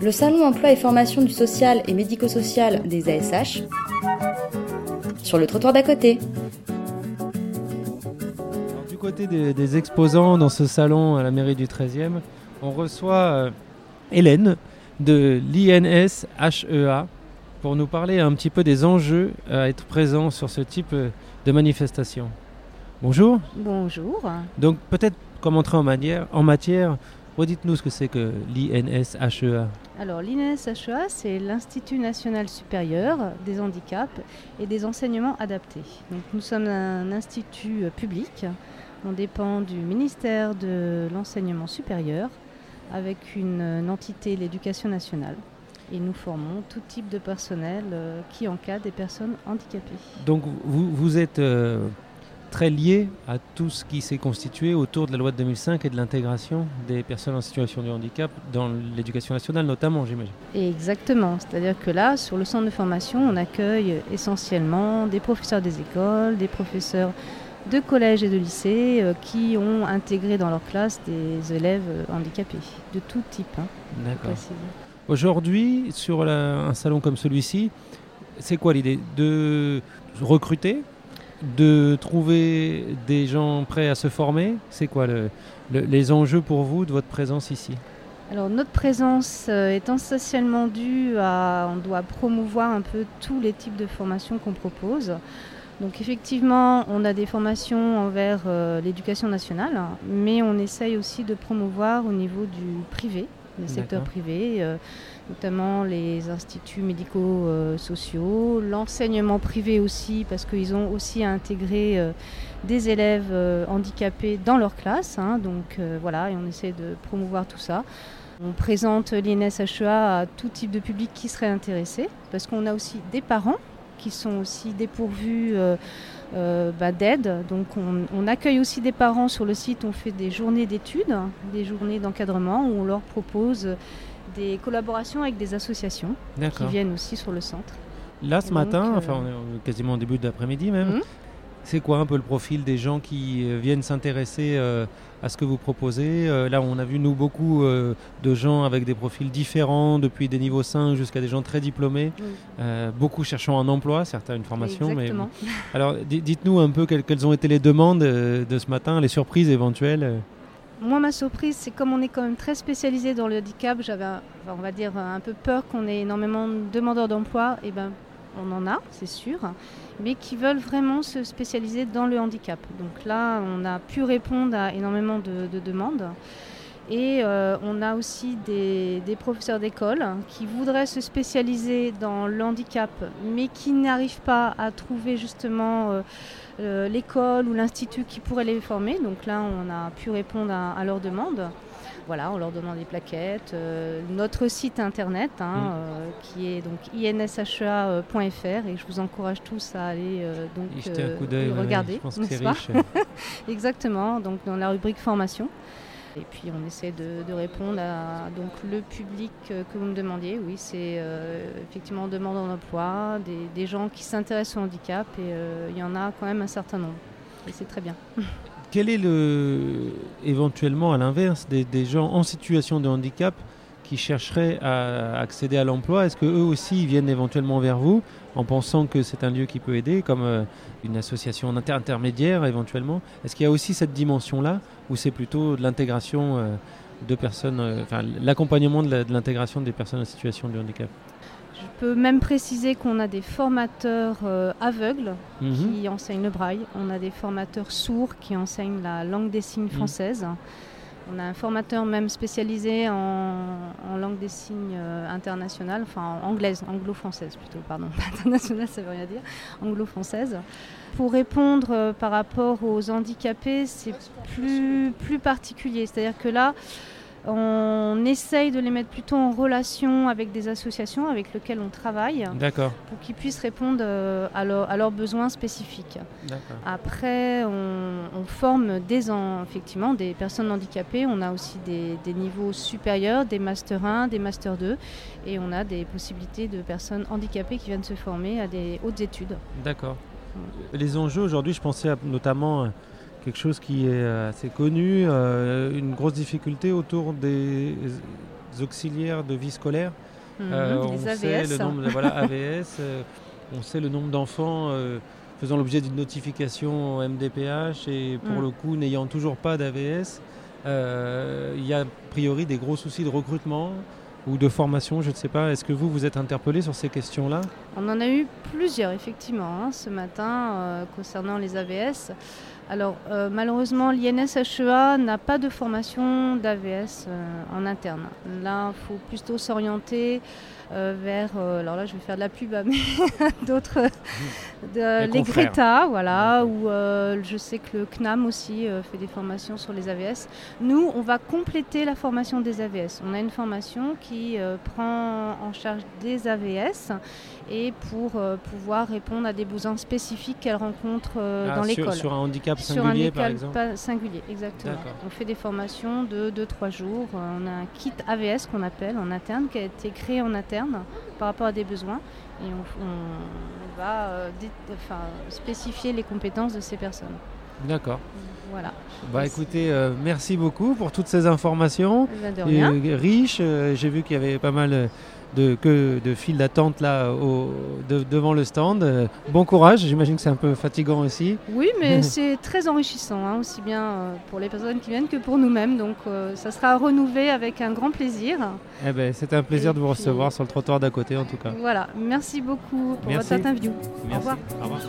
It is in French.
le Salon Emploi et Formation du Social et Médico-Social des ASH, sur le trottoir d'à côté. du côté des, exposants dans ce salon à la mairie du 13e, on reçoit euh, Hélène de l'INSHEA pour nous parler un petit peu des enjeux à être présents sur ce type euh, de manifestation. Bonjour. Bonjour. Donc peut-être comme entrer en, manière, en matière, redites-nous ce que c'est que l'INSHEA. Alors l'INSHEA, c'est l'Institut national supérieur des handicaps et des enseignements adaptés. Donc, nous sommes un institut public, on dépend du ministère de l'enseignement supérieur avec une, une entité, l'éducation nationale et nous formons tout type de personnel euh, qui encadre des personnes handicapées. Donc vous, vous êtes euh, très lié à tout ce qui s'est constitué autour de la loi de 2005 et de l'intégration des personnes en situation de handicap dans l'éducation nationale notamment, j'imagine. Exactement, c'est-à-dire que là, sur le centre de formation, on accueille essentiellement des professeurs des écoles, des professeurs de collège et de lycée euh, qui ont intégré dans leur classe des élèves handicapés de tout type. Hein, D'accord. Aujourd'hui, sur un salon comme celui-ci, c'est quoi l'idée? De recruter De trouver des gens prêts à se former C'est quoi les enjeux pour vous de votre présence ici? Alors notre présence euh, est essentiellement due à, on doit promouvoir un peu tous les types de formations qu'on propose. Donc effectivement, on a des formations envers euh, l'éducation nationale, mais on essaye aussi de promouvoir au niveau du privé, le secteur privé. Euh, notamment les instituts médico-sociaux, l'enseignement privé aussi, parce qu'ils ont aussi intégré euh, des élèves euh, handicapés dans leur classe. Hein. donc euh, voilà, et on essaie de promouvoir tout ça. On présente l'INSHEA à tout type de public qui serait intéressé, parce qu'on a aussi des parents qui sont aussi dépourvus bah, d'aide. Donc on, on, accueille aussi des parents sur le site, on fait des journées d'études, des journées d'encadrement où on leur propose des collaborations avec des associations qui viennent aussi sur le centre. Là, ce matin, euh, enfin, on est quasiment au début d'après-midi même. Mhm. C'est quoi un peu le profil des gens qui euh, viennent s'intéresser euh, à ce que vous proposez? Là, on a vu, nous, beaucoup de gens avec des profils différents, depuis des niveaux 5 jusqu'à des gens très diplômés, beaucoup cherchant un emploi, certains une formation. Mais... Alors, dites-nous un peu quelles, quelles, ont été les demandes de ce matin, les surprises éventuelles moi, ma surprise, c'est comme on est quand même très spécialisé dans le handicap, j'avais, on va dire, un peu peur qu'on ait énormément de demandeurs d'emploi. Et eh ben, on en a, c'est sûr, mais qui veulent vraiment se spécialiser dans le handicap. Donc là, on a pu répondre à énormément de, demandes. Et euh, on a aussi des, professeurs d'école qui voudraient se spécialiser dans le handicap, mais qui n'arrivent pas à trouver justement euh, euh, l'école ou l'institut qui pourrait les former. Donc là, on a pu répondre à, leurs demandes. Voilà, on leur demande des plaquettes. Euh, notre site internet, hein, mm. euh, qui est donc inshea.fr, et je vous encourage tous à aller donc regarder. Exactement. Donc dans la rubrique formation. Et puis on essaie de, répondre à donc, le public que vous me demandiez. Oui, c'est euh, effectivement demandeurs d'emploi, des, des, gens qui s'intéressent au handicap et euh, il y en a quand même un certain nombre. Et c'est très bien. Quel est le, éventuellement à l'inverse des, gens en situation de handicap qui chercheraient à accéder à l'emploi, est-ce qu'eux aussi viennent éventuellement vers vous en pensant que c'est un lieu qui peut aider, comme euh, une association intermédiaire éventuellement? Est-ce qu'il y a aussi cette dimension-là, ou c'est plutôt de l'intégration euh, de personnes, euh, enfin l'accompagnement de l'intégration des personnes en situation de handicap? Je peux même préciser qu'on a des formateurs aveugles mhm. qui enseignent le braille. On a des formateurs sourds qui enseignent la langue des signes mhm. française. On a un formateur même spécialisé en, langue des signes euh, internationale, enfin anglaise, anglo-française plutôt, pardon, internationale ça veut rien dire, anglo-française. Pour répondre euh, par rapport aux handicapés, c'est plus, plus particulier. C'est-à-dire que là, on essaye de les mettre plutôt en relation avec des associations avec lesquelles on travaille pour qu'ils puissent répondre euh, à, leurs besoins spécifiques. Après, on, forme des, effectivement des personnes handicapées. On a aussi des, niveaux supérieurs, des Master 1, des Master 2, et on a des possibilités de personnes handicapées qui viennent se former à des hautes études. D'accord. Les enjeux aujourd'hui, je pensais notamment quelque chose qui est euh, assez connu, euh, une grosse difficulté autour des auxiliaires de vie scolaire. Mhm, Euh, les on sait AVS. le nombre de, voilà, AVS, on sait le nombre d'enfants faisant l'objet d'une notification au MDPH et pour Mm. le coup n'ayant toujours pas d'AVS, euh, il y a a priori des gros soucis de recrutement ou de formation, je ne sais pas. Est-ce que vous vous êtes interpellé sur ces questions-là? On en a eu plusieurs effectivement hein, ce matin euh, concernant les AVS. Alors euh, malheureusement l'INSHEA n'a pas de formation d'AVS euh, en interne. Là il faut plutôt s'orienter euh, vers, alors là je vais faire de la pub à mes- d'autres, Les. Greta, voilà, ou je sais que le CNAM aussi fait des formations sur les AVS. Nous on va compléter la formation des AVS. On a une formation qui prend en charge des AVS et pour pouvoir répondre à des besoins spécifiques qu'elles rencontrent Ah, dans l'école. sur un handicap Sur singulier un par école exemple pas- singulier, exactement. On fait des formations de 2-3 jours. On a un kit AVS qu'on appelle en interne, qui a été créé en interne par rapport à des besoins. Et on, on va euh, dé- enfin, spécifier les compétences de ces personnes. D'accord. Voilà. Bah écoutez, euh, merci beaucoup pour toutes ces informations. De rien. Euh, riche. Euh, J'ai vu qu'il y avait pas mal de, que, de files d'attente là au- de- devant le stand. Euh, bon courage, j'imagine que c'est un peu fatigant aussi. Oui, mais c'est très enrichissant, hein, aussi bien euh, pour les personnes qui viennent que pour nous-mêmes. Donc euh, ça sera renouvelé avec un grand plaisir. Eh ben, C'était un plaisir Et de vous puis- recevoir sur le trottoir d'à côté en tout cas. Voilà, merci beaucoup pour Merci. votre interview. Merci. revoir. Au revoir.